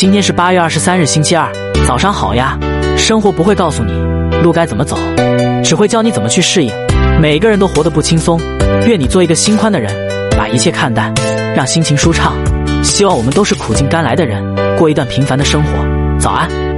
今天是八月二十三日星期二。早上好呀生活不会告诉你路该怎么走只会教你怎么去适应。每个人都活得不轻松愿你做一个心宽的人把一切看淡让心情舒畅。希望我们都是苦尽甘来的人过一段平凡的生活。早安。